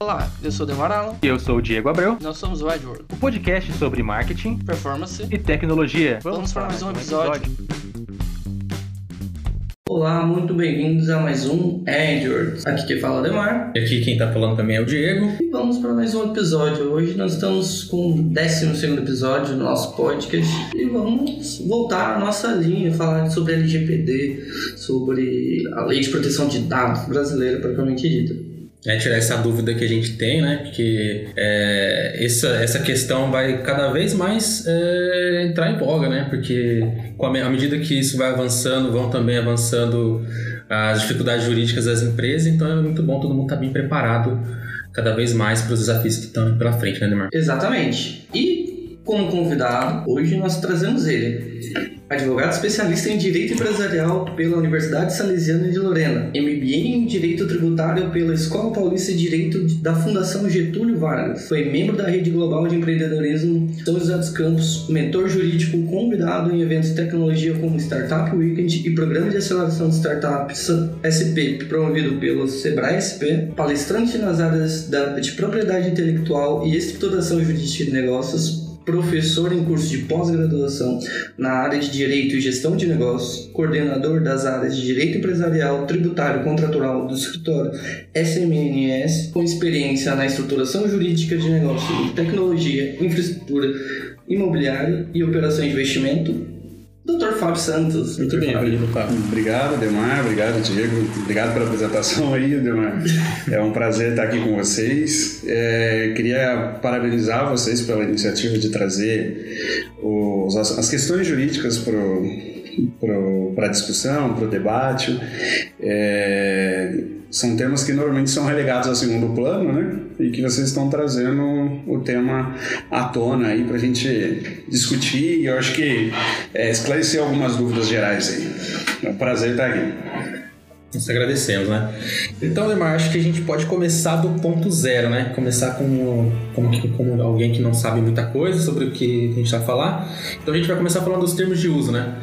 Olá, eu sou o Demaralo. E eu sou o Diego Abreu. Nós somos o Edward. O podcast sobre marketing, performance e tecnologia. Vamos, Vamos para mais um episódio. episódio. Olá, muito bem-vindos a mais um Edward. Aqui quem fala é o Demar. E aqui quem tá falando também é o Diego. E vamos para mais um episódio. Hoje nós estamos com o 12 episódio do nosso podcast e vamos voltar à nossa linha, falar sobre LGPD, sobre a Lei de Proteção de Dados brasileira, propriamente dita é, tirar essa dúvida que a gente tem, né? Porque é, essa, essa questão vai cada vez mais é, entrar em voga, né? Porque à medida que isso vai avançando, vão também avançando as dificuldades jurídicas das empresas, então é muito bom todo mundo estar tá bem preparado cada vez mais para os desafios que estão pela frente, né, Neymar? Exatamente. E como convidado, hoje nós trazemos ele advogado especialista em Direito Empresarial pela Universidade Salesiana de Lorena, MBA em Direito Tributário pela Escola Paulista de Direito da Fundação Getúlio Vargas. Foi membro da Rede Global de Empreendedorismo São José dos Campos, mentor jurídico convidado em eventos de tecnologia como Startup Weekend e Programa de Aceleração de Startups SP, promovido pelo Sebrae SP, palestrante nas áreas de propriedade intelectual e estruturação jurídica de negócios, professor em curso de pós-graduação na área de Direito e Gestão de Negócios, coordenador das áreas de Direito Empresarial, Tributário e Contratual do escritório SMNS, com experiência na estruturação jurídica de negócios, tecnologia, infraestrutura imobiliária e operação de investimento, Doutor Fábio Santos. Muito bem, Fábio. Obrigado, Demar. Obrigado, Diego. Obrigado pela apresentação aí, Demar. É um prazer estar aqui com vocês. É, queria parabenizar vocês pela iniciativa de trazer os, as questões jurídicas para a discussão, para o debate. É, são temas que normalmente são relegados a segundo plano, né? E que vocês estão trazendo o tema à tona aí para a gente discutir e eu acho que é, esclarecer algumas dúvidas gerais aí. É um prazer estar aqui. Nós agradecemos, né? Então, Lemar, acho que a gente pode começar do ponto zero, né? Começar com, como, alguém que não sabe muita coisa sobre o que a gente vai falar. Então, a gente vai começar falando dos termos de uso, né?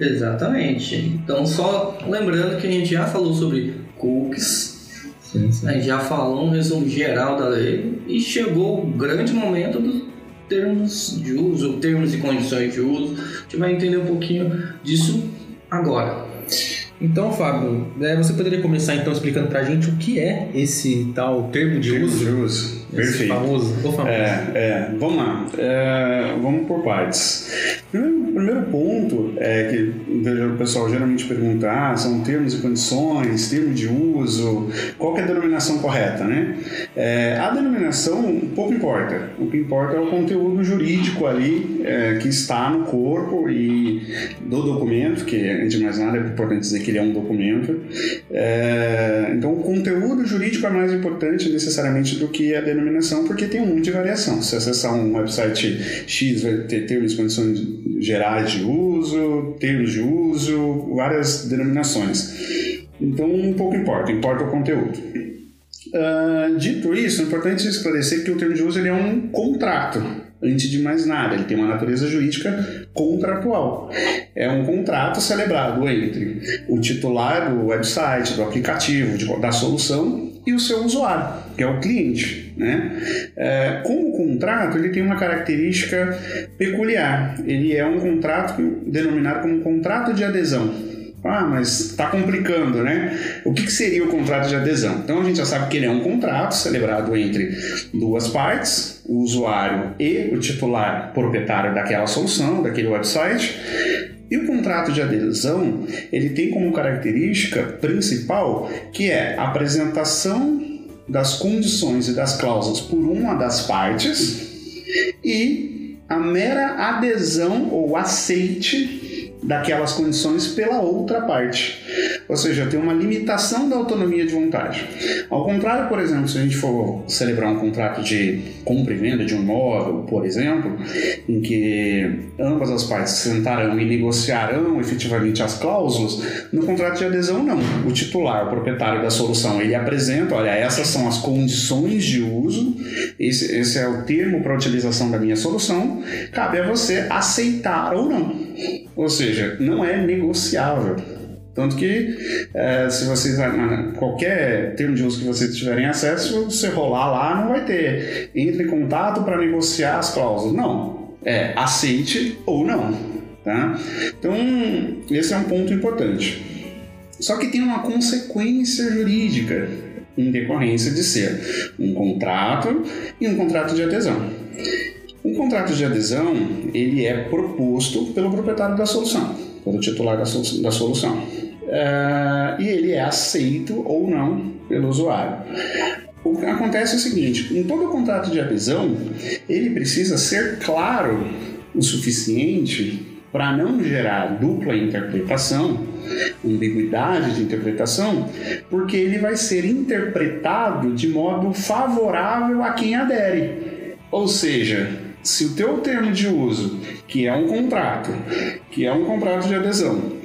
Exatamente. Então, só lembrando que a gente já falou sobre cookies. Sim, sim. A gente já falou um resumo geral da lei e chegou o grande momento dos termos de uso, termos e condições de uso. A gente vai entender um pouquinho disso agora. Então, Fábio, é, você poderia começar então explicando pra gente o que é esse tal termo de termo uso? De uso. Perfeito. Famoso, famoso. É, é, vamos lá. É, vamos por partes. Primeiro, primeiro ponto é que o pessoal geralmente pergunta: ah, são termos e condições, termo de uso, qual é a denominação correta, né? É, a denominação pouco importa. O que importa é o conteúdo jurídico ali é, que está no corpo e do documento, que antes de mais nada é importante dizer que ele é um documento. É, então, o conteúdo jurídico é mais importante necessariamente do que a denominação, porque tem um monte de variação. Se acessar um website X, vai ter termos e condições gerais de uso, termos de uso, várias denominações. Então, um pouco importa, importa o conteúdo. Uh, dito isso, é importante esclarecer que o termo de uso ele é um contrato antes de mais nada, ele tem uma natureza jurídica contratual. É um contrato celebrado entre o titular do website, do aplicativo, da solução e o seu usuário, que é o cliente. Né? É, como contrato, ele tem uma característica peculiar. Ele é um contrato denominado como contrato de adesão. Ah, mas está complicando, né? O que, que, seria o contrato de adesão? Então a gente já sabe que ele é um contrato celebrado entre duas partes, o usuário e o titular proprietário daquela solução, daquele website. E o contrato de adesão, ele tem como característica principal que é a apresentação das condições e das cláusulas por uma das partes e a mera adesão ou aceite daquelas condições pela outra parte. Ou seja, tem uma limitação da autonomia de vontade. Ao contrário, por exemplo, se a gente for celebrar um contrato de compra e venda de um imóvel, por exemplo, em que ambas as partes sentarão e negociarão efetivamente as cláusulas, no contrato de adesão não. O titular, o proprietário da solução, ele apresenta, olha, essas são as condições de uso, esse, esse é o termo para utilização da minha solução, cabe a você aceitar ou não. Ou seja, não é negociável. Tanto que, é, se vocês qualquer termo de uso que vocês tiverem acesso, você rolar lá não vai ter. Entre em contato para negociar as cláusulas. Não. É aceite ou não. Tá? Então, esse é um ponto importante. Só que tem uma consequência jurídica em decorrência de ser um contrato e um contrato de adesão. Um contrato de adesão ele é proposto pelo proprietário da solução, pelo titular da, solução uh, e ele é aceito ou não pelo usuário. O que acontece é o seguinte: em todo contrato de adesão, ele precisa ser claro o suficiente para não gerar dupla interpretação, ambiguidade de interpretação, porque ele vai ser interpretado de modo favorável a quem adere. Ou seja, se o teu termo de uso, que é um contrato, que é um contrato de adesão,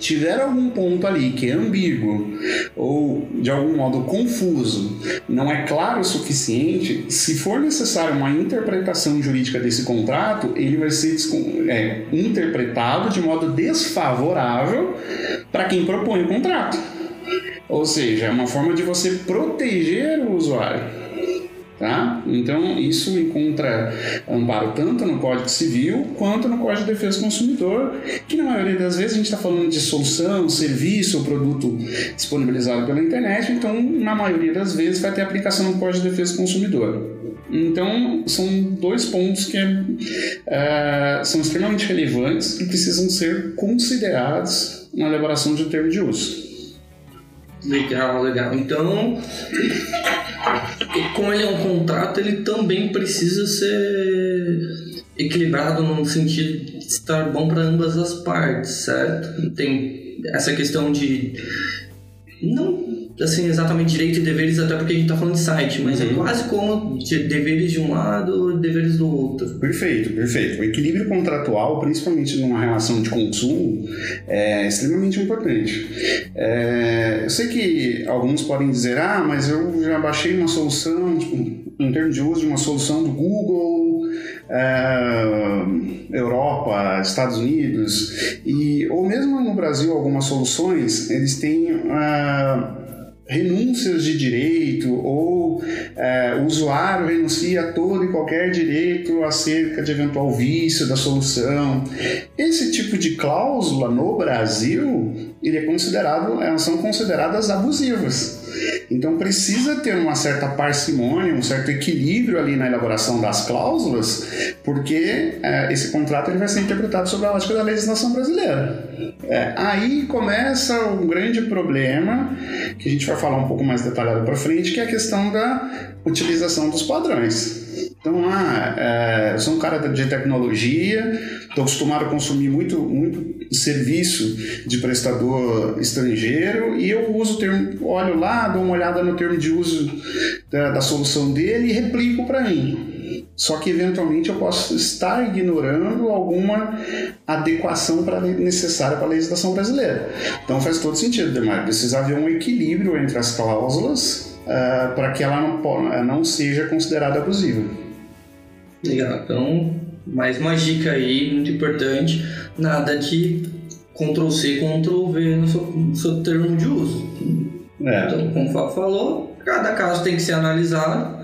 tiver algum ponto ali que é ambíguo ou de algum modo confuso, não é claro o suficiente, se for necessário uma interpretação jurídica desse contrato, ele vai ser é, interpretado de modo desfavorável para quem propõe o contrato. Ou seja, é uma forma de você proteger o usuário. Tá? Então, isso encontra amparo tanto no Código Civil quanto no Código de Defesa do Consumidor, que na maioria das vezes a gente está falando de solução, serviço ou produto disponibilizado pela internet, então, na maioria das vezes, vai ter aplicação no Código de Defesa do Consumidor. Então, são dois pontos que uh, são extremamente relevantes e precisam ser considerados na elaboração de um termo de uso. Legal, legal. Então, como ele é um contrato, ele também precisa ser equilibrado no sentido de estar bom para ambas as partes, certo? Tem essa questão de não assim exatamente direitos e deveres até porque a gente está falando de site, mas é uhum. é quase como de deveres de um lado e deveres do outro. Perfeito, perfeito. O equilíbrio contratual, principalmente numa relação de consumo, é extremamente importante. É, eu sei que alguns podem dizer, ah, mas eu já baixei uma solução, tipo, em termos de uso de uma solução do Google, é, Europa, Estados Unidos, e, ou mesmo no Brasil, algumas soluções, eles têm uh, renúncias de direito ou é, o usuário renuncia a todo e qualquer direito acerca de eventual vício da solução. Esse tipo de cláusula no Brasil ele é considerado, elas são consideradas abusivas. Então precisa ter uma certa parcimônia, um certo equilíbrio ali na elaboração das cláusulas, porque é, esse contrato ele vai ser interpretado sob a lógica da legislação brasileira. É, aí começa um grande problema que a gente vai falar um pouco mais detalhado para frente, que é a questão da utilização dos padrões. Então, ah, é, sou um cara de tecnologia, estou acostumado a consumir muito, muito serviço de prestador estrangeiro e eu uso o termo, olho lá, dou uma olhada no termo de uso da, da solução dele e replico para mim. Só que eventualmente eu posso estar ignorando alguma adequação para necessária para a legislação brasileira. Então faz todo sentido, Demar. Precisa haver um equilíbrio entre as cláusulas uh, para que ela não, não seja considerada abusiva. Legal. Então, mais uma dica aí muito importante: nada de Ctrl C, Ctrl V no seu, no seu termo de uso. É. Então, como o Fábio falou, cada caso tem que ser analisado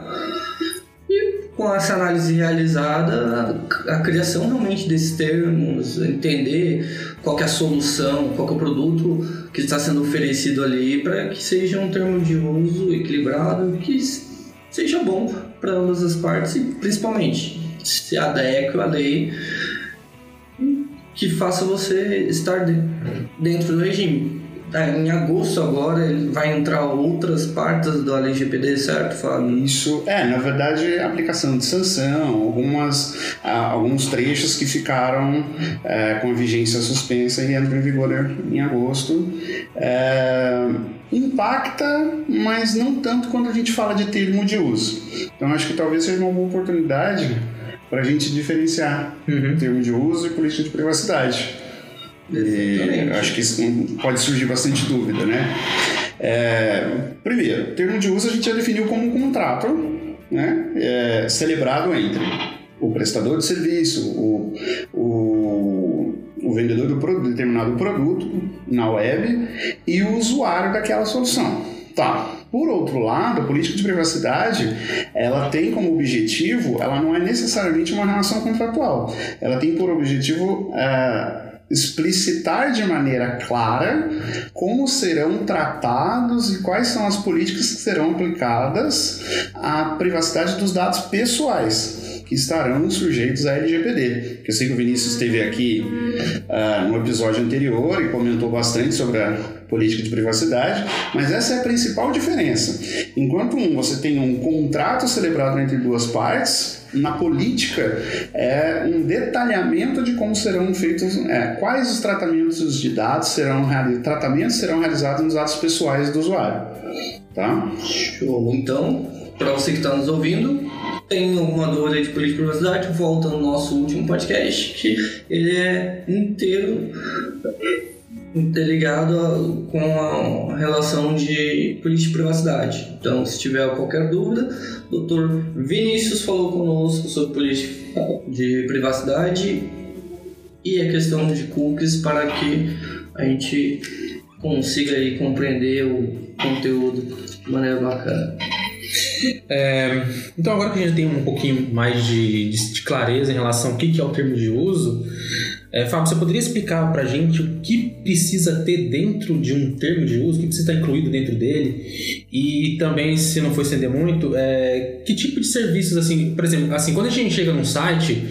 com essa análise realizada, a, criação realmente desses termos, entender qual é a solução, qual é o produto que está sendo oferecido ali para que seja um termo de uso equilibrado, que seja bom para ambas as partes e principalmente se adeque à lei que faça você estar dentro do regime. É, em agosto agora vai entrar outras partes do LGPD, certo, Fábio? Isso, é, na verdade, aplicação de sanção, algumas, alguns trechos que ficaram é, com a vigência suspensa e entram em vigor em agosto. É, impacta, mas não tanto quando a gente fala de termo de uso. Então acho que talvez seja uma boa oportunidade para a gente diferenciar uhum. termo de uso e política de privacidade. E acho que isso pode surgir bastante dúvida, né? É, primeiro, termo de uso a gente já definiu como um contrato né, é, celebrado entre o prestador de serviço, o, o, o vendedor do produto, determinado produto na web e o usuário daquela solução. Tá. Por outro lado, a política de privacidade, ela tem como objetivo, ela não é necessariamente uma relação contratual. Ela tem por objetivo é, explicitar de maneira clara como serão tratados e quais são as políticas que serão aplicadas à privacidade dos dados pessoais que estarão sujeitos à LGPD. Eu sei que o Vinícius esteve aqui uh, no episódio anterior e comentou bastante sobre a política de privacidade, mas essa é a principal diferença. Enquanto um, você tem um contrato celebrado entre duas partes, na política é um detalhamento de como serão feitos, é, quais os tratamentos de dados serão tratamentos serão realizados nos dados pessoais do usuário. Tá? Show. Então, para você que está nos ouvindo, tem alguma dúvida de política de privacidade, volta no nosso último podcast, que ele é inteiro interligado com a relação de política de privacidade. Então, se tiver qualquer dúvida, o Dr. Vinícius falou conosco sobre política de privacidade e a questão de cookies para que a gente consiga aí compreender o conteúdo de maneira bacana. É, então, agora que a gente tem um pouquinho mais de, de, de clareza em relação ao que, que é o termo de uso, é, Fábio, você poderia explicar para a gente o que precisa ter dentro de um termo de uso, o que precisa estar incluído dentro dele? E também, se não for estender muito, é, que tipo de serviços, assim, por exemplo, assim, quando a gente chega num site,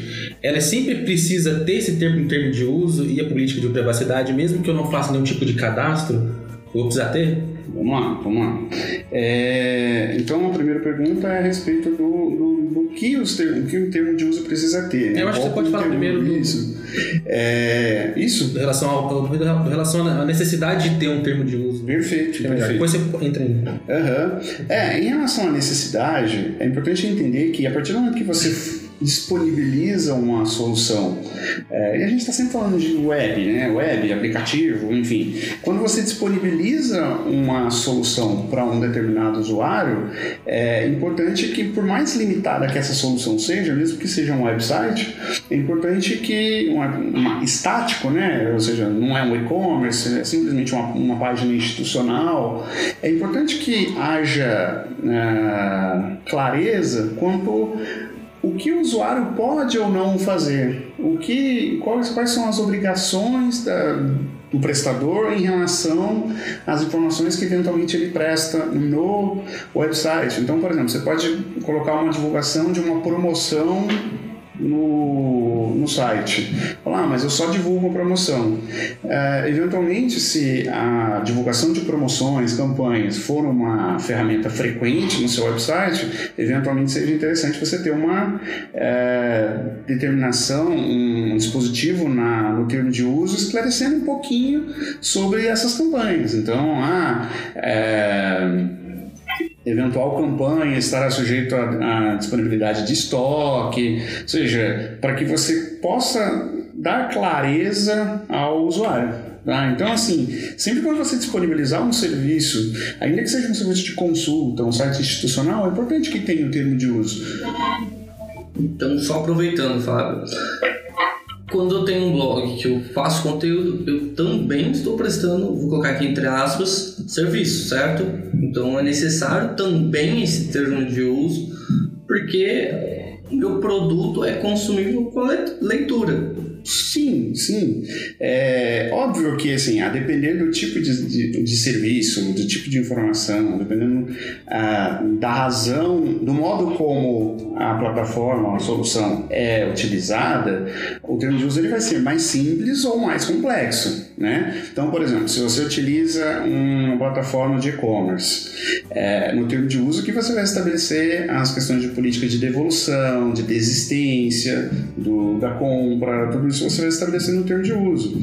ela sempre precisa ter esse termo em termo de uso e a política de privacidade, mesmo que eu não faça nenhum tipo de cadastro, vou precisar ter? Vamos lá, vamos lá. É, então a primeira pergunta é a respeito do, do, do que, os termos, que o termo de uso precisa ter. Né? Eu acho que você pode falar primeiro do, isso. É, isso? Do relação, ao, do relação à necessidade de ter um termo de uso. Perfeito. perfeito. Depois você entra em. Uhum. É, em relação à necessidade, é importante entender que a partir do momento que você disponibiliza uma solução. É, e a gente está sempre falando de web, né? Web, aplicativo, enfim. Quando você disponibiliza uma solução para um determinado usuário, é importante que, por mais limitada que essa solução seja, mesmo que seja um website, é importante que uma, uma estático, né? Ou seja, não é um e-commerce, é simplesmente uma, uma página institucional. É importante que haja uh, clareza quanto o que o usuário pode ou não fazer, o que, quais, quais são as obrigações da, do prestador em relação às informações que eventualmente ele presta no website. Então, por exemplo, você pode colocar uma divulgação de uma promoção no, no site. Falar, ah, mas eu só divulgo a promoção. É, eventualmente, se a divulgação de promoções, campanhas, for uma ferramenta frequente no seu website, eventualmente seja interessante você ter uma é, determinação, um dispositivo na, no termo de uso esclarecendo um pouquinho sobre essas campanhas. Então, ah, é, eventual campanha estará sujeito à, disponibilidade de estoque, ou seja, para que você possa dar clareza ao usuário. Tá? Então, assim, sempre quando você disponibilizar um serviço, ainda que seja um serviço de consulta, um site institucional, é importante que tenha o termo de uso. Então, só aproveitando, Fábio, quando eu tenho um blog que eu faço conteúdo, eu também estou prestando, vou colocar aqui entre aspas, serviço, certo? Então é necessário também esse termo de uso, porque meu produto é consumível com leitura. Sim, sim. É óbvio que, assim, a depender do tipo de, de, de serviço, do tipo de informação, dependendo ah, da razão, do modo como a plataforma, a solução é utilizada, o termo de uso ele vai ser mais simples ou mais complexo, né? Então, por exemplo, se você utiliza uma plataforma de e-commerce, é, no termo de uso que você vai estabelecer as questões de política de devolução, de desistência, do, da compra, tudo isso isso você vai estabelecer no termo de uso.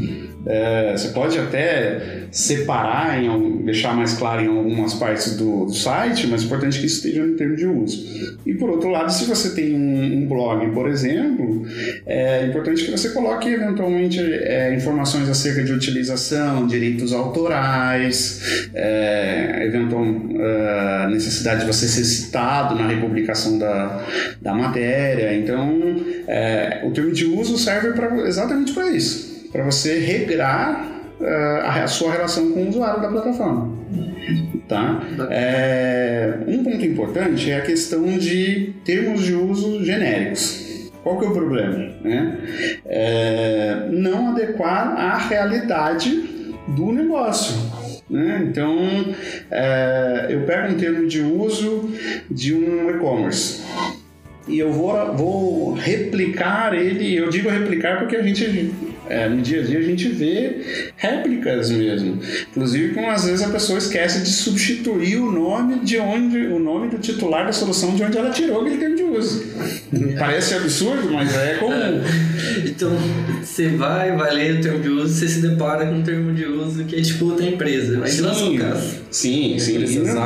É, você pode até separar, em, deixar mais claro em algumas partes do, do, site, mas é importante que isso esteja no termo de uso. E por outro lado, se você tem um, um blog, por exemplo, é importante que você coloque eventualmente é, informações acerca de utilização, direitos autorais, é, eventual é, necessidade de você ser citado na republicação da, da matéria. Então, é, o termo de uso serve pra, exatamente para isso para você regrar uh, a sua relação com o usuário da plataforma. Tá? É, um ponto importante é a questão de termos de uso genéricos. Qual que é o problema? Né? É, não adequar à realidade do negócio. Né? Então, é, eu pego um termo de uso de um e-commerce e eu vou, vou replicar ele. Eu digo replicar porque a gente é, no dia a dia a gente vê réplicas mesmo. Inclusive, como às vezes a pessoa esquece de substituir o nome de onde o nome do titular da solução de onde ela tirou aquele termo de uso. Parece absurdo, mas é comum. Então, você vai, vai ler o termo de uso, você se depara com um termo de uso que é tipo outra empresa. Mas sim, não caso. Sim, sim. Não,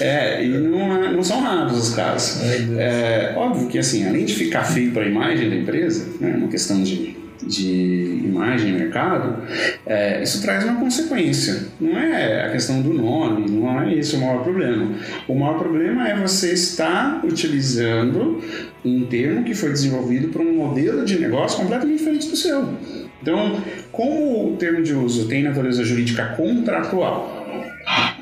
é, e não, não são raros os casos. É, óbvio que assim, além de ficar feio para a imagem da empresa, né, uma questão de de imagem e mercado, é, isso traz uma consequência. Não é a questão do nome, não é isso o maior problema. O maior problema é você estar utilizando um termo que foi desenvolvido para um modelo de negócio completamente diferente do seu. Então, como o termo de uso tem natureza jurídica contratual,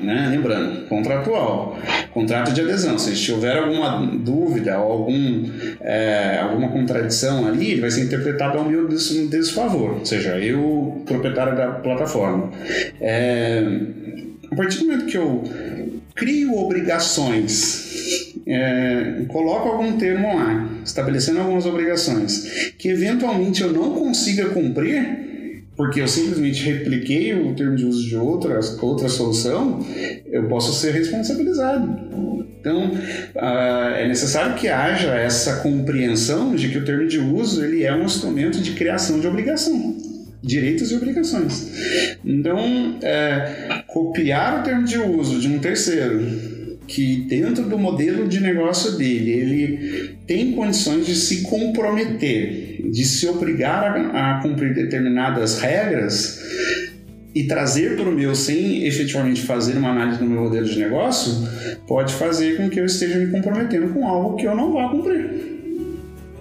né? Lembrando, contratual, contrato de adesão. Se tiver alguma dúvida ou algum, é, alguma contradição ali, ele vai ser interpretado ao meu des desfavor, ou seja, eu, proprietário da plataforma. É, a partir do momento que eu crio obrigações, é, coloco algum termo lá, estabelecendo algumas obrigações, que eventualmente eu não consiga cumprir, porque eu simplesmente repliquei o termo de uso de outra, outra solução, eu posso ser responsabilizado. Então, uh, é necessário que haja essa compreensão de que o termo de uso ele é um instrumento de criação de obrigação direitos e obrigações. Então, é, copiar o termo de uso de um terceiro que dentro do modelo de negócio dele ele tem condições de se comprometer, de se obrigar a, a cumprir determinadas regras e trazer para o meu sem efetivamente fazer uma análise do meu modelo de negócio, pode fazer com que eu esteja me comprometendo com algo que eu não vá cumprir.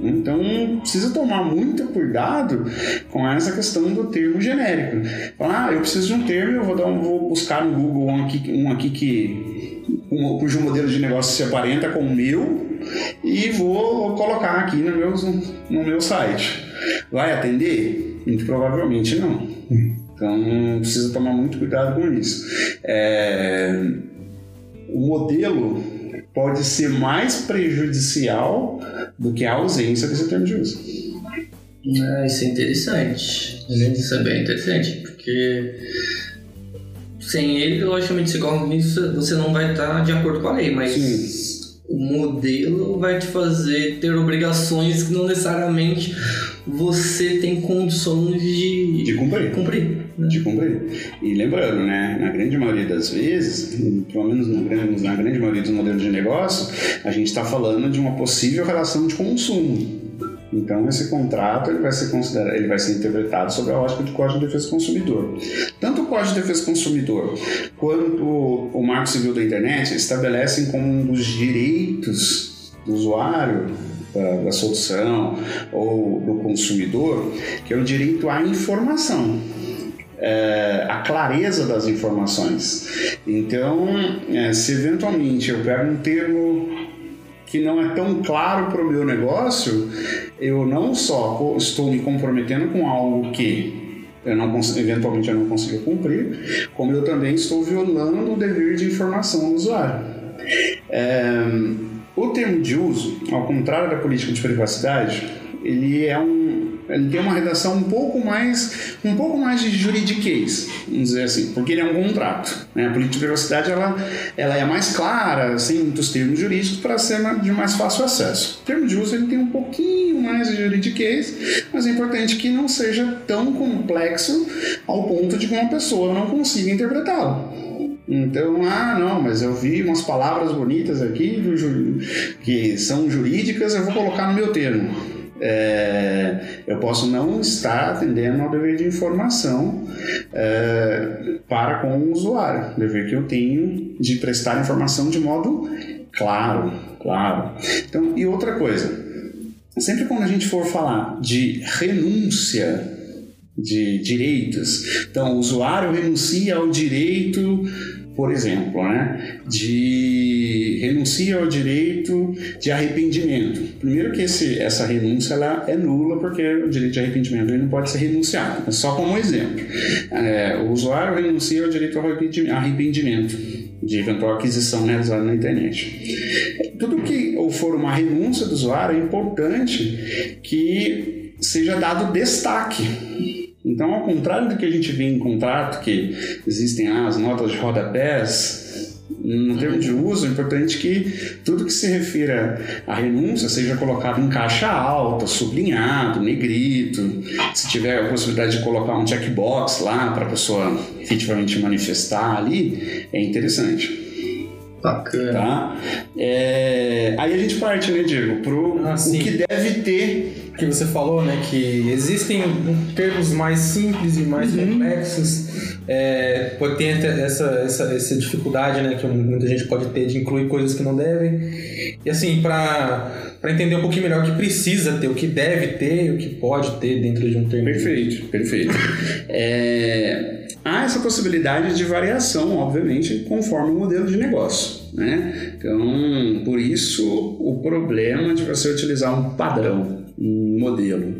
Então precisa tomar muito cuidado com essa questão do termo genérico. Ah, eu preciso de um termo, eu vou, dar um, vou buscar no Google um aqui, um aqui que um, cujo modelo de negócio se aparenta com o meu e vou colocar aqui no meu, no meu site. Vai atender? Muito provavelmente não. Então precisa tomar muito cuidado com isso. É, o modelo pode ser mais prejudicial do que a ausência desse termo de uso. Ah, isso é interessante. Isso é bem interessante, porque sem ele, logicamente, isso, você não vai estar de acordo com a lei, mas Sim. O modelo vai te fazer ter obrigações que não necessariamente você tem condições de, de cumprir. cumprir né? De cumprir. E lembrando, né, na grande maioria das vezes, pelo menos na grande, na grande maioria dos modelos de negócio, a gente está falando de uma possível relação de consumo. Então esse contrato ele vai ser considerado, ele vai ser interpretado sob a ótica do Código de Defesa do Consumidor. Tanto o Código de Defesa do Consumidor quanto o Marco Civil da Internet estabelecem como um dos direitos do usuário da, da solução ou do consumidor, que é o direito à informação. É, a clareza das informações. Então, é, se eventualmente eu pego um termo que não é tão claro para o meu negócio, eu não só estou me comprometendo com algo que eu não eventualmente eu não consigo cumprir, como eu também estou violando o dever de informação do usuário. É, o termo de uso, ao contrário da política de privacidade, ele é um ele tem uma redação um pouco mais um pouco mais de juridiquês, vamos dizer assim, porque ele é um contrato. Né? A política de privacidade ela, ela é mais clara, sem muitos termos jurídicos, para ser de mais fácil acesso. O termo de uso ele tem um pouquinho mais de juridiquês, mas é importante que não seja tão complexo ao ponto de que uma pessoa não consiga interpretá-lo. Então, ah, não, mas eu vi umas palavras bonitas aqui que são jurídicas, eu vou colocar no meu termo é, eu posso não estar atendendo ao dever de informação é, para com o usuário, dever que eu tenho de prestar informação de modo claro, claro. Então, e outra coisa, sempre quando a gente for falar de renúncia de direitos. Então, o usuário renuncia ao direito, por exemplo, né, de renuncia ao direito de arrependimento. Primeiro que esse, essa renúncia ela é nula porque o direito de arrependimento ele não pode ser renunciado. Mas só como exemplo, é, o usuário renuncia ao direito ao arrependimento de eventual aquisição realizada na internet. Tudo que for uma renúncia do usuário é importante que seja dado destaque então, ao contrário do que a gente vê em contrato, que existem ah, as notas de rodapés, no termo de uso, é importante que tudo que se refira à renúncia seja colocado em caixa alta, sublinhado, negrito. Se tiver a possibilidade de colocar um checkbox lá para a pessoa efetivamente manifestar ali, é interessante. Bacana. Tá? É... Aí a gente parte, né, Diego, pro Ah, o que deve ter que você falou, né, que existem termos mais simples e mais complexos. É, pode ter essa, essa, essa dificuldade, né, que muita gente pode ter de incluir coisas que não devem. E assim, para para entender um pouquinho melhor o que precisa ter, o que deve ter, e o que pode ter dentro de um termo. Perfeito, perfeito. É, há essa possibilidade de variação, obviamente, conforme o modelo de negócio. Né? Então, por isso, o problema de você utilizar um padrão, modelo.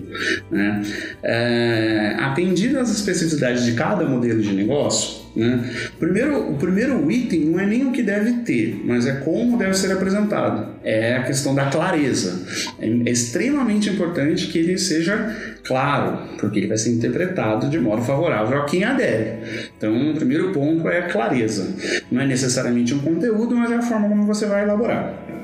Né? É, atendido às especificidades de cada modelo de negócio, né? Primeiro, o primeiro item não é nem o que deve ter, mas é como deve ser apresentado. É a questão da clareza. É extremamente importante que ele seja claro, porque ele vai ser interpretado de modo favorável a quem adere. Então, o primeiro ponto é a clareza. Não é necessariamente um conteúdo, mas é a forma como você vai elaborar.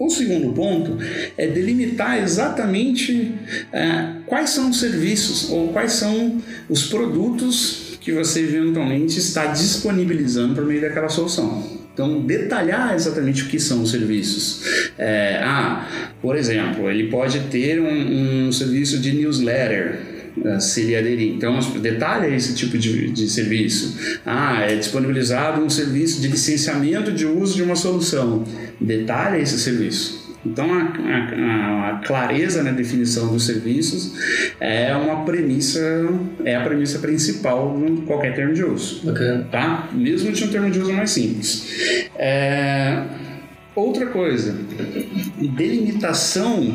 O segundo ponto é delimitar exatamente é, quais são os serviços ou quais são os produtos que você eventualmente está disponibilizando por meio daquela solução. Então, detalhar exatamente o que são os serviços. É, ah, por exemplo, ele pode ter um, um serviço de newsletter se ele aderir. Então, detalha esse tipo de, de serviço. Ah, é disponibilizado um serviço de licenciamento de uso de uma solução. Detalha esse serviço. Então, a, a, a, clareza na definição dos serviços é uma premissa, é a premissa principal de qualquer termo de uso. Bacana. Tá? Mesmo de um termo de uso mais simples. É... Outra coisa, delimitação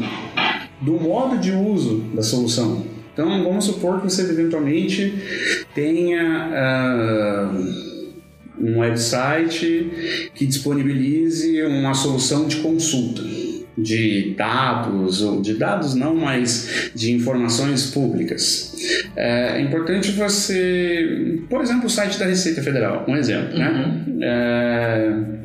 do modo de uso da solução. Então, vamos supor que você eventualmente tenha uh, um website que disponibilize uma solução de consulta de dados, ou de dados não, mas de informações públicas. É importante você, por exemplo, o site da Receita Federal, um exemplo, né? É,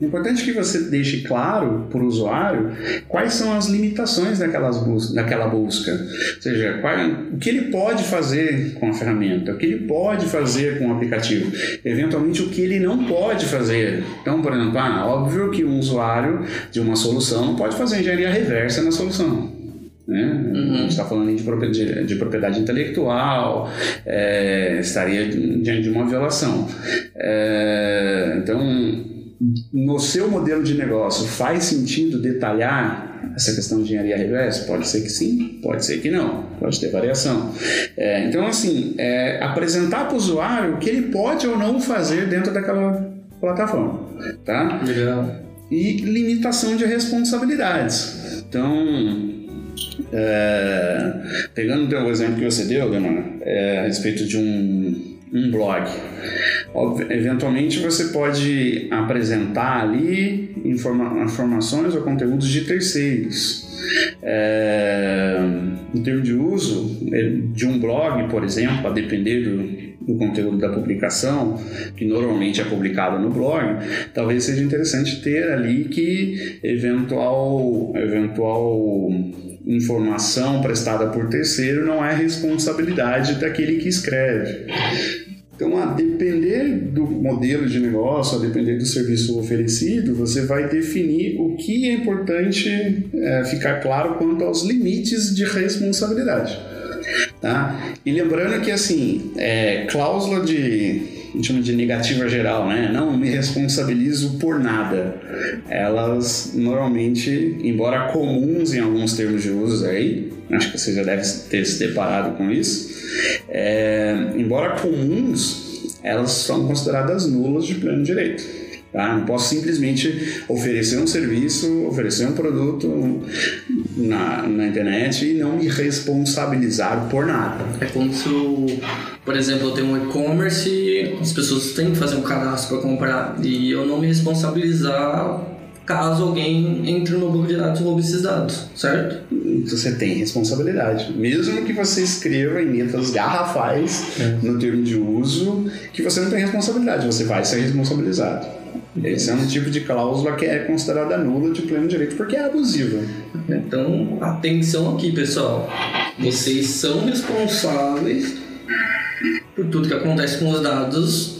é importante que você deixe claro para o usuário quais são as limitações daquelas bus daquela busca. Ou seja, qual, o que ele pode fazer com a ferramenta, o que ele pode fazer com o aplicativo, eventualmente o que ele não pode fazer. Então, por exemplo, ah, óbvio que um usuário de uma solução não pode fazer engenharia reversa na solução. Né? Uhum. A gente está falando de propriedade, de propriedade intelectual, é, estaria diante de uma violação. É, então, no seu modelo de negócio faz sentido detalhar essa questão de engenharia reversa? Pode ser que sim, pode ser que não, pode ter variação. É, então, assim, é, apresentar para o usuário o que ele pode ou não fazer dentro daquela plataforma. Tá? Legal. E limitação de responsabilidades. Então, é, pegando o exemplo que você deu, Leonardo, é, a respeito de um, um blog. Eventualmente você pode apresentar ali informa informações ou conteúdos de terceiros. É, em termos de uso de um blog, por exemplo, a depender do, do conteúdo da publicação, que normalmente é publicado no blog, talvez seja interessante ter ali que eventual, eventual informação prestada por terceiro não é responsabilidade daquele que escreve. Então, a depender do modelo de negócio, a depender do serviço oferecido, você vai definir o que é importante é, ficar claro quanto aos limites de responsabilidade. Tá? E lembrando que, assim, é, cláusula de a gente chama de negativa geral, né? Não me responsabilizo por nada. Elas normalmente, embora comuns em alguns termos de uso aí, acho que você já deve ter se deparado com isso, é, embora comuns, elas são consideradas nulas de pleno direito. Tá? Não posso simplesmente oferecer um serviço, oferecer um produto na, na internet e não me responsabilizar por nada. É como se, por exemplo, eu tenho um e-commerce e as pessoas têm que fazer um cadastro para comprar e eu não me responsabilizar caso alguém entre no banco de dados e roube esses dados, certo? Você tem responsabilidade. Mesmo que você escreva em letras garrafais no termo de uso, que você não tem responsabilidade, você vai ser responsabilizado. Esse é um tipo de cláusula que é considerada nula de pleno direito porque é abusiva. Então, atenção aqui, pessoal. Vocês são responsáveis por tudo que acontece com os dados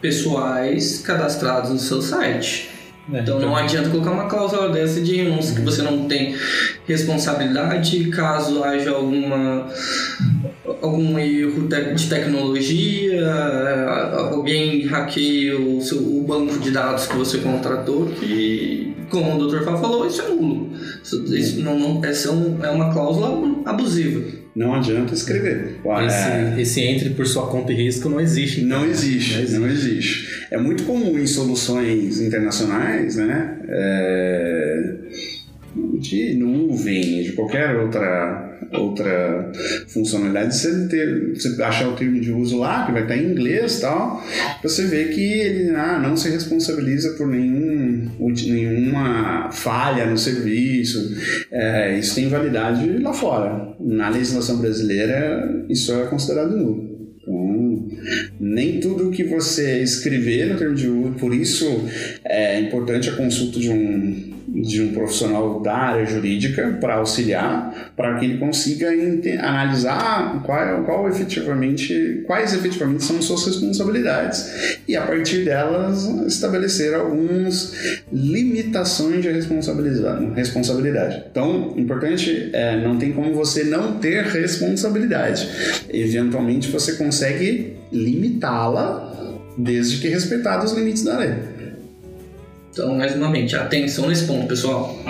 pessoais cadastrados no seu site. É, Então não adianta colocar uma cláusula dessa de renúncia que você não tem responsabilidade caso haja alguma algum erro de tecnologia, alguém hackeia o, seu, o banco de dados que você contratou, que como o Dr. Fá falou, isso é nulo. Isso, isso não, não, essa é, é uma cláusula abusiva. Não adianta escrever. É, Esse, esse entre por sua conta e risco não existe. então. Não existe, não existe. É muito comum em soluções internacionais, né? é, de nuvem, de qualquer outra, outra funcionalidade, você, ter, você achar o termo de uso lá, que vai estar em inglês e tal, você vê que ele ah, não se responsabiliza por nenhum, nenhuma falha no serviço. É, isso tem validade lá fora. Na legislação brasileira, isso é considerado nulo. Então, nem tudo que você escrever no termo de uso, por isso é importante a consulta de um, de um profissional da área jurídica para auxiliar, para que ele consiga analisar qual, qual efetivamente, quais efetivamente são suas responsabilidades e a partir delas estabelecer algumas limitações de responsabilidade. responsabilidade. Então, importante é não tem como você não ter responsabilidade. Eventualmente você consegue limitá-la desde que respeitados os limites da lei. Então, mais uma vez, atenção nesse ponto, pessoal.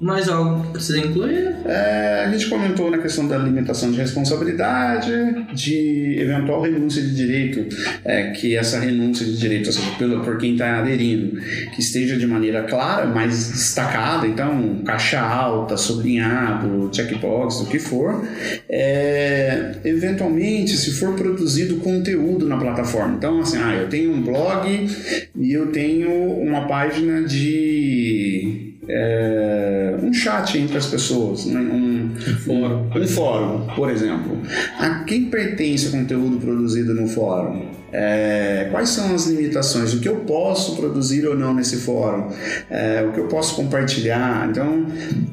Mais algo que precisa incluir? É, a gente comentou na questão da limitação de responsabilidade, de eventual renúncia de direito, é, que essa renúncia de direito, ou seja, pelo, por quem está aderindo, que esteja de maneira clara, mais destacada, então caixa alta, sublinhado, checkbox, o que for. É, eventualmente, se for produzido conteúdo na plataforma, então assim, ah, eu tenho um blog e eu tenho uma página de é, um chat entre as pessoas, né? um, fórum. um fórum, por exemplo. A quem pertence o conteúdo produzido no fórum? É, quais são as limitações? O que eu posso produzir ou não nesse fórum? É, o que eu posso compartilhar? Então,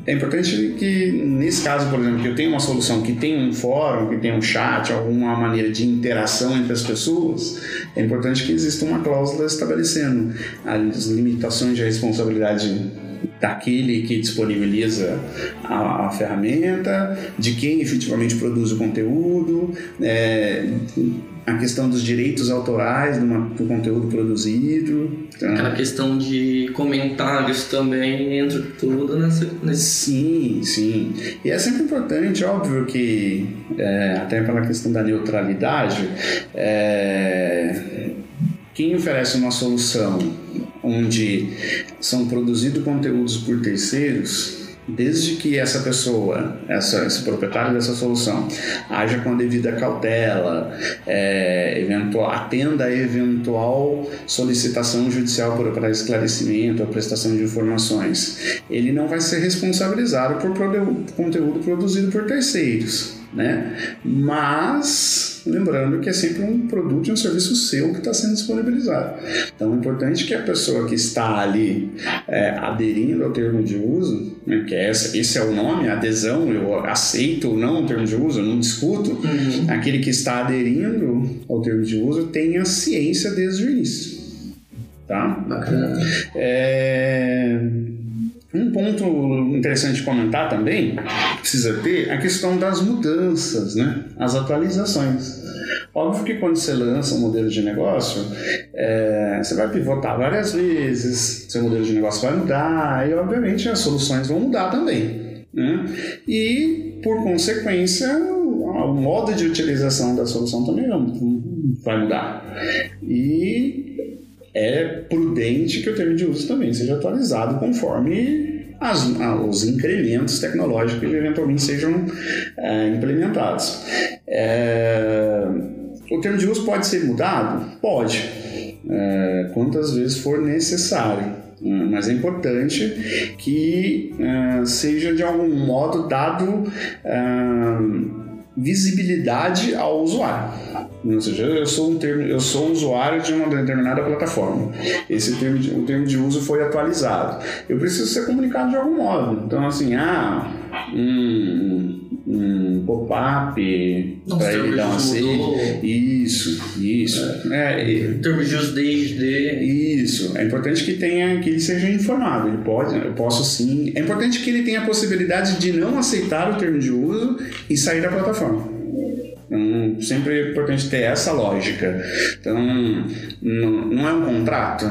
é importante que, nesse caso, por exemplo, que eu tenho uma solução que tem um fórum, que tem um chat, alguma maneira de interação entre as pessoas, é importante que exista uma cláusula estabelecendo as limitações de responsabilidade daquele que disponibiliza a, a ferramenta, de quem efetivamente produz o conteúdo, é, a questão dos direitos autorais do, do conteúdo produzido. Então, Aquela questão de comentários também entra tudo nessa, nesse. Sim, sim. E é sempre importante, óbvio que, é, até pela questão da neutralidade, é, quem oferece uma solução onde são produzidos conteúdos por terceiros, desde que essa pessoa, essa, esse proprietário dessa solução, haja com a devida cautela, é, eventual, atenda a eventual solicitação judicial para esclarecimento ou prestação de informações, ele não vai ser responsabilizado por conteúdo produzido por terceiros. Né? Mas lembrando que é sempre um produto e um serviço seu que está sendo disponibilizado. Então é importante que a pessoa que está ali é, aderindo ao termo de uso, né, que é essa, esse é o nome, adesão, eu aceito ou não o termo de uso, eu não discuto, aquele que está aderindo ao termo de uso tenha ciência desde o início. Tá? Bacana. É, Um ponto interessante de comentar também, precisa ter, a questão das mudanças, né? as atualizações. Óbvio que quando você lança um modelo de negócio, é, você vai pivotar várias vezes, seu modelo de negócio vai mudar e, obviamente, as soluções vão mudar também. Né? E, por consequência, o modo de utilização da solução também vai mudar. E é prudente que o termo de uso também seja atualizado conforme as, os incrementos tecnológicos que eventualmente sejam é, implementados. É, o termo de uso pode ser mudado? Pode, é, quantas vezes for necessário. Né? Mas é importante que uh, seja de algum modo dado uh, visibilidade ao usuário. Ou seja, eu sou um termo, eu sou usuário de uma determinada plataforma. Esse termo, de, o termo de uso foi atualizado. Eu preciso ser comunicado de algum modo. Então, assim, ah, um, um pop-up para ele dar uma sede. Isso, isso. É, é, termos de uso desde. Isso. É importante que tenha, que ele seja informado. Ele pode, eu posso sim. É importante que ele tenha a possibilidade de não aceitar o termo de uso e sair da plataforma. Então, sempre é importante ter essa lógica. Então, não, não é um contrato.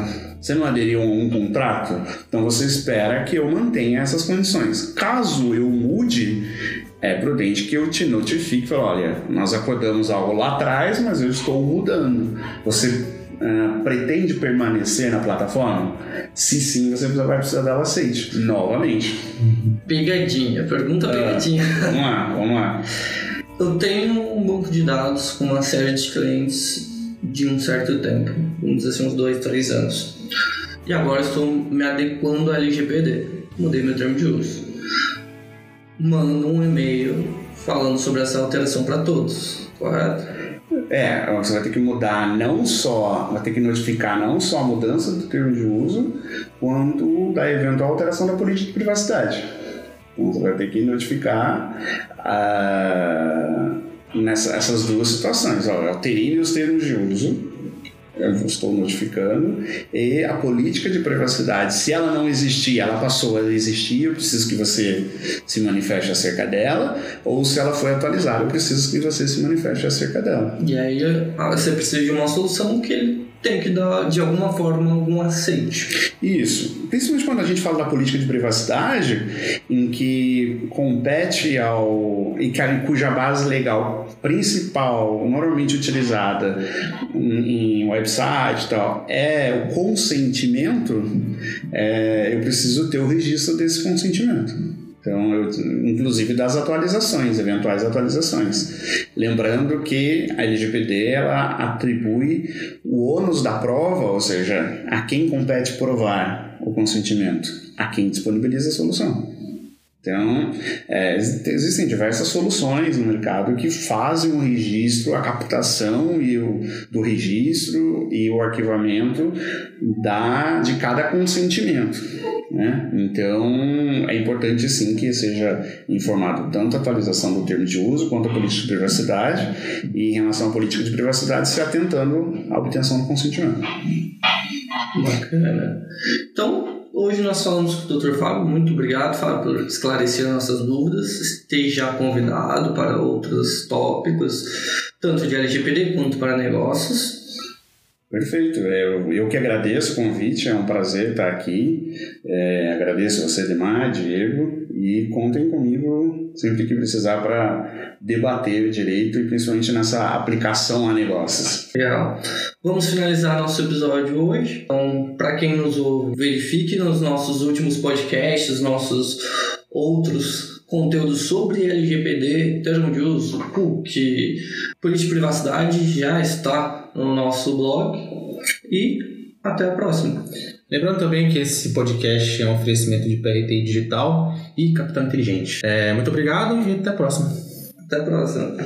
Você não aderiu a um contrato, então você espera que eu mantenha essas condições. Caso eu mude, é prudente que eu te notifique, fale, olha, nós acordamos algo lá atrás, mas eu estou mudando. Você uh, pretende permanecer na plataforma? Se sim, você vai precisar o aceite, novamente. Pegadinha, pergunta pegadinha. Uh, vamos lá, vamos lá. Eu tenho um banco de dados com uma série de clientes de um certo tempo, vamos dizer assim, uns dois, três anos. E agora estou me adequando à LGPD. Mudei meu termo de uso. Mando um e-mail falando sobre essa alteração para todos, correto? É, você vai ter que mudar não só, vai ter que notificar não só a mudança do termo de uso, quanto da eventual alteração da política de privacidade. Então você vai ter que notificar uh, nessa, essas duas situações. Ó, alterei os termos de uso, eu estou notificando, e a política de privacidade, se ela não existir, ela passou a existir, eu preciso que você se manifeste acerca dela, ou se ela foi atualizada, eu preciso que você se manifeste acerca dela. E aí ah, você precisa de uma solução que ele tem que dar, de alguma forma, algum aceite. Isso. Principalmente quando a gente fala da política de privacidade, em que compete ao. e cuja base legal principal, normalmente utilizada em, website e tal, é o consentimento, é, eu preciso ter o registro desse consentimento. Então, eu, inclusive das atualizações, eventuais atualizações. Lembrando que a LGPD ela atribui o ônus da prova, ou seja, a quem compete provar o consentimento, a quem disponibiliza a solução. Então, é, existem diversas soluções no mercado que fazem o registro, a captação e o, do registro e o arquivamento da, de cada consentimento. Né? Então, é importante sim que seja informado tanto a atualização do termo de uso quanto a política de privacidade e em relação à política de privacidade se atentando à obtenção do consentimento. Bacana. Então, Hoje nós falamos com o Dr. Fábio. Muito obrigado, Fábio, por esclarecer nossas dúvidas. Esteja convidado para outros tópicos, tanto de LGPD quanto para negócios. Perfeito, eu, eu que agradeço o convite, é um prazer estar aqui. É, agradeço você demais, Diego, e contem comigo sempre que precisar para debater direito e principalmente nessa aplicação a negócios. Legal. Vamos finalizar nosso episódio hoje. Então, para quem nos ouve, verifique nos nossos últimos podcasts, nossos outros conteúdos sobre LGPD, termo de uso, cookie, política de privacidade já está no nosso blog. E até a próxima. Lembrando também que esse podcast é um oferecimento de PRT digital e capital inteligente. É, muito obrigado e até a próxima. Até a próxima.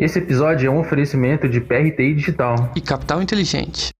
Esse episódio é um oferecimento de PRTI Digital. E Capital Inteligente.